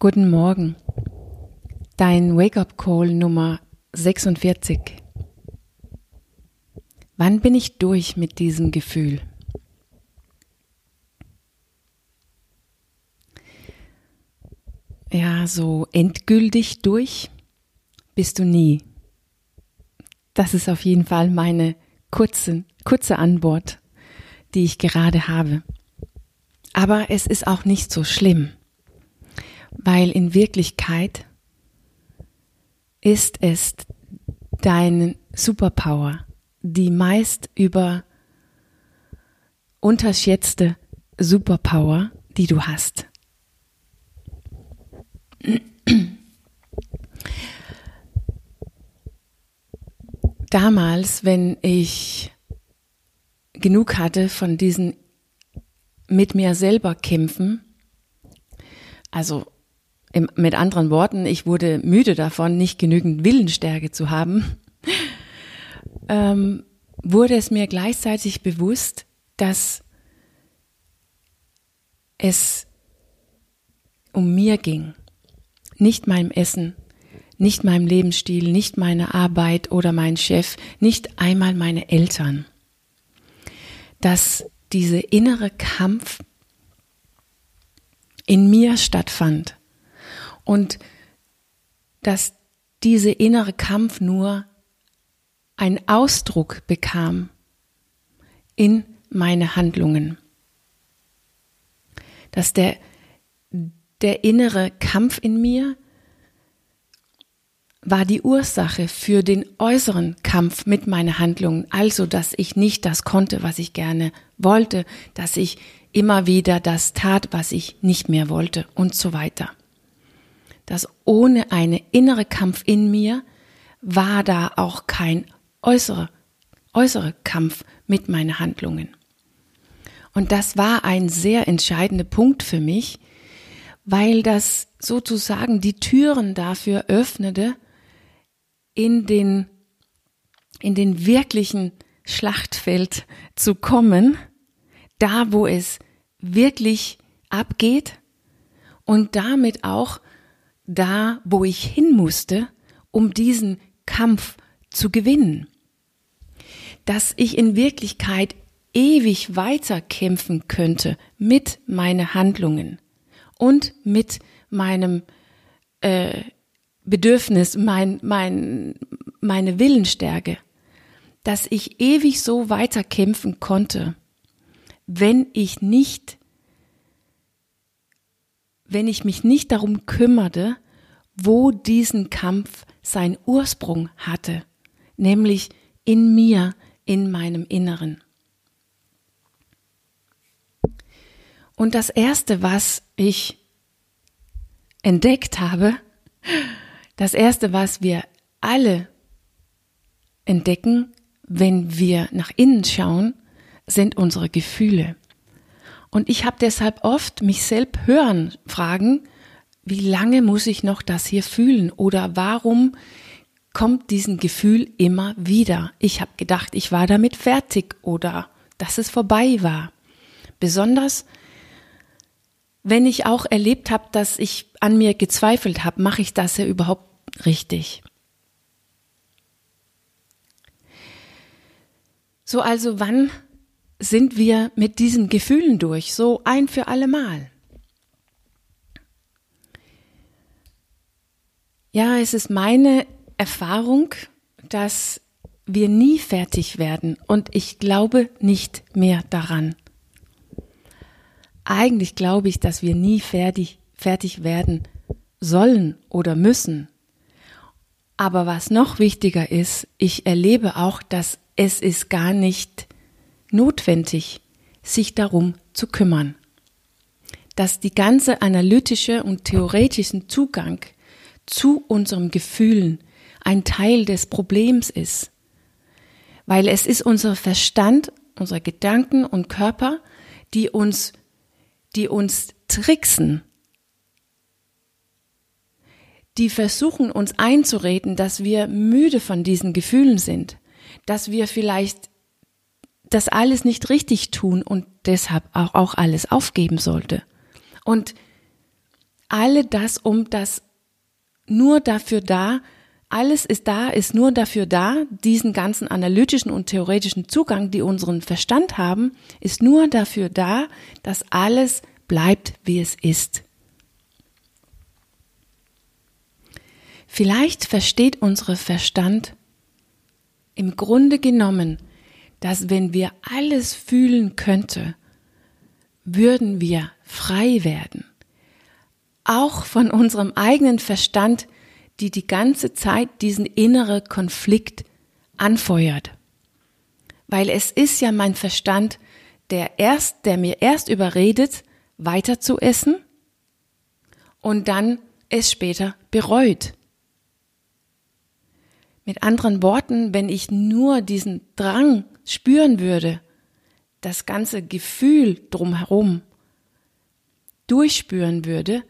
Guten Morgen. Dein Wake-up-Call Nummer 46. Wann bin ich durch mit diesem Gefühl? Ja, so endgültig durch bist du nie. Das ist auf jeden Fall meine kurze, kurze Antwort, die ich gerade habe. Aber es ist auch nicht so schlimm, weil in Wirklichkeit ist es dein Superpower, die meist über unterschätzte Superpower, die du hast. Damals, wenn ich genug hatte von diesen mit mir selber kämpfen, also im, mit anderen Worten, ich wurde müde davon, nicht genügend Willensstärke zu haben, ähm, wurde es mir gleichzeitig bewusst, dass es um mir ging, nicht meinem Essen, nicht meinem Lebensstil, nicht meine Arbeit oder mein Chef, nicht einmal meine Eltern. Dass dieser innere Kampf in mir stattfand und dass dieser innere Kampf nur einen Ausdruck bekam in meine Handlungen. Dass der, der innere Kampf in mir war die Ursache für den äußeren Kampf mit meinen Handlungen, also dass ich nicht das konnte, was ich gerne wollte, dass ich immer wieder das tat, was ich nicht mehr wollte und so weiter. Dass ohne eine innere Kampf in mir war da auch kein äußerer äußere Kampf mit meinen Handlungen. Und das war ein sehr entscheidender Punkt für mich, weil das sozusagen die Türen dafür öffnete, in den, in den wirklichen Schlachtfeld zu kommen, da wo es wirklich abgeht und damit auch da, wo ich hin musste, um diesen Kampf zu gewinnen. Dass ich in Wirklichkeit ewig weiter kämpfen könnte mit meinen Handlungen und mit meinem äh, Bedürfnis, mein, mein, meine Willenstärke, dass ich ewig so weiter kämpfen konnte, wenn ich nicht, wenn ich mich nicht darum kümmerte, wo diesen Kampf seinen Ursprung hatte, nämlich in mir, in meinem Inneren. Und das Erste, was ich entdeckt habe, das Erste, was wir alle entdecken, wenn wir nach innen schauen, sind unsere Gefühle. Und ich habe deshalb oft mich selbst hören fragen, wie lange muss ich noch das hier fühlen oder warum kommt diesen Gefühl immer wieder? Ich habe gedacht, ich war damit fertig oder dass es vorbei war. Besonders wenn ich auch erlebt habe, dass ich an mir gezweifelt habe, mache ich das ja überhaupt richtig. So also, wann sind wir mit diesen Gefühlen durch? So ein für alle Mal. Ja, es ist meine Erfahrung, dass wir nie fertig werden und ich glaube nicht mehr daran. Eigentlich glaube ich, dass wir nie fertig, fertig werden sollen oder müssen. Aber was noch wichtiger ist, ich erlebe auch, dass es ist gar nicht notwendig, sich darum zu kümmern. Dass die ganze analytische und theoretischen Zugang zu unseren Gefühlen ein Teil des Problems ist. Weil es ist unser Verstand, unsere Gedanken und Körper, die uns, die uns tricksen, die versuchen uns einzureden, dass wir müde von diesen Gefühlen sind, dass wir vielleicht das alles nicht richtig tun und deshalb auch, auch alles aufgeben sollte. Und alle das um das nur dafür da, alles ist da, ist nur dafür da, diesen ganzen analytischen und theoretischen Zugang, die unseren Verstand haben, ist nur dafür da, dass alles bleibt, wie es ist. Vielleicht versteht unser Verstand im Grunde genommen, dass wenn wir alles fühlen könnte, würden wir frei werden. Auch von unserem eigenen Verstand, die die ganze Zeit diesen innere Konflikt anfeuert. Weil es ist ja mein Verstand, der erst, der mir erst überredet, weiter zu essen und dann es später bereut. Mit anderen Worten, wenn ich nur diesen Drang spüren würde, das ganze Gefühl drumherum durchspüren würde,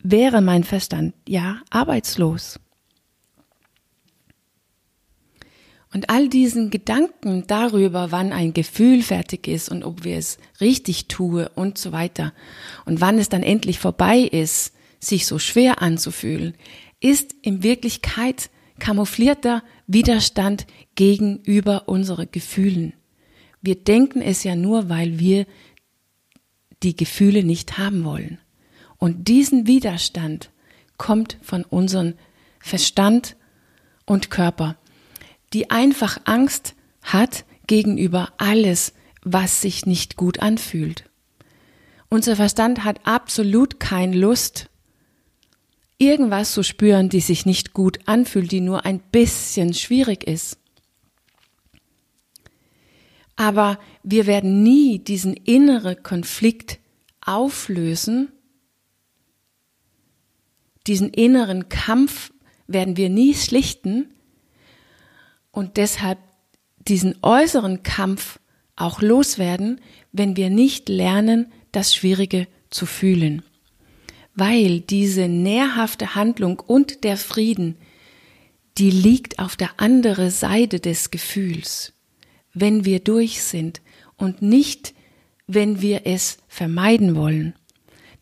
wäre mein Verstand ja arbeitslos. Und all diesen Gedanken darüber, wann ein Gefühl fertig ist und ob wir es richtig tue und so weiter und wann es dann endlich vorbei ist, sich so schwer anzufühlen, ist in Wirklichkeit kamouflierter Widerstand gegenüber unseren Gefühlen. Wir denken es ja nur, weil wir die Gefühle nicht haben wollen. Und diesen Widerstand kommt von unserem Verstand und Körper, die einfach Angst hat gegenüber alles, was sich nicht gut anfühlt. Unser Verstand hat absolut keine Lust, irgendwas zu spüren, die sich nicht gut anfühlt, die nur ein bisschen schwierig ist. Aber wir werden nie diesen inneren Konflikt auflösen. Diesen inneren Kampf werden wir nie schlichten und deshalb diesen äußeren Kampf auch loswerden, wenn wir nicht lernen, das Schwierige zu fühlen weil diese nährhafte Handlung und der Frieden, die liegt auf der anderen Seite des Gefühls, wenn wir durch sind und nicht, wenn wir es vermeiden wollen.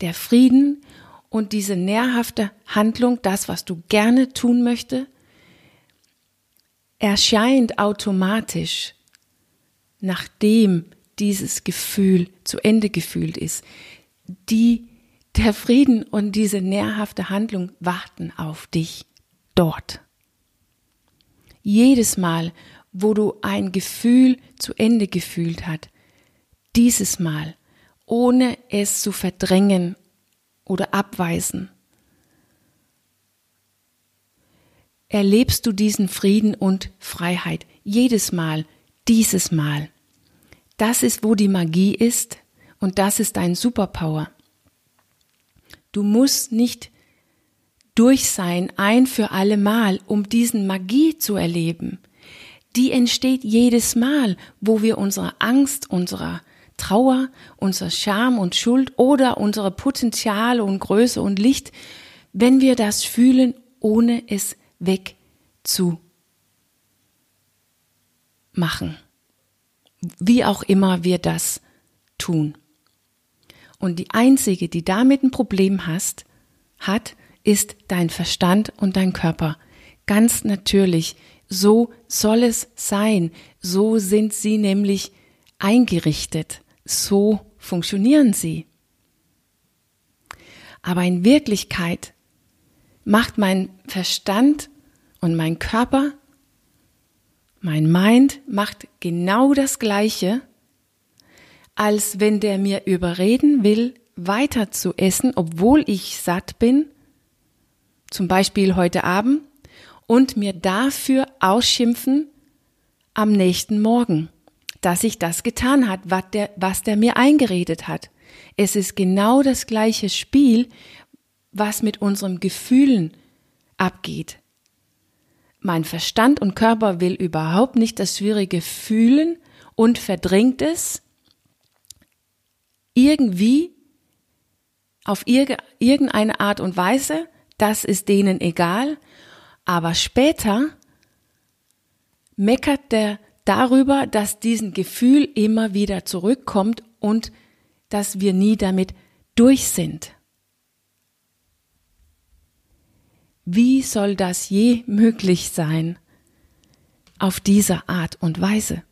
Der Frieden und diese nährhafte Handlung, das, was du gerne tun möchtest, erscheint automatisch, nachdem dieses Gefühl zu Ende gefühlt ist. Die der Frieden und diese nährhafte Handlung warten auf dich dort. Jedes Mal, wo du ein Gefühl zu Ende gefühlt hast, dieses Mal, ohne es zu verdrängen oder abweisen, erlebst du diesen Frieden und Freiheit. Jedes Mal, dieses Mal. Das ist, wo die Magie ist und das ist dein Superpower. Du musst nicht durch sein ein für alle Mal, um diesen Magie zu erleben. Die entsteht jedes Mal, wo wir unsere Angst, unsere Trauer, unser Scham und Schuld oder unsere Potenziale und Größe und Licht, wenn wir das fühlen, ohne es weg zu machen. Wie auch immer wir das tun. Und die einzige, die damit ein Problem hast, hat, ist dein Verstand und dein Körper. Ganz natürlich. So soll es sein. So sind sie nämlich eingerichtet. So funktionieren sie. Aber in Wirklichkeit macht mein Verstand und mein Körper, mein Mind macht genau das Gleiche als wenn der mir überreden will, weiter zu essen, obwohl ich satt bin, zum Beispiel heute Abend, und mir dafür ausschimpfen am nächsten Morgen, dass ich das getan hat, was der, was der mir eingeredet hat. Es ist genau das gleiche Spiel, was mit unseren Gefühlen abgeht. Mein Verstand und Körper will überhaupt nicht das Schwierige fühlen und verdrängt es irgendwie auf irgendeine Art und Weise, das ist denen egal, aber später meckert der darüber, dass diesen Gefühl immer wieder zurückkommt und dass wir nie damit durch sind. Wie soll das je möglich sein auf dieser Art und Weise?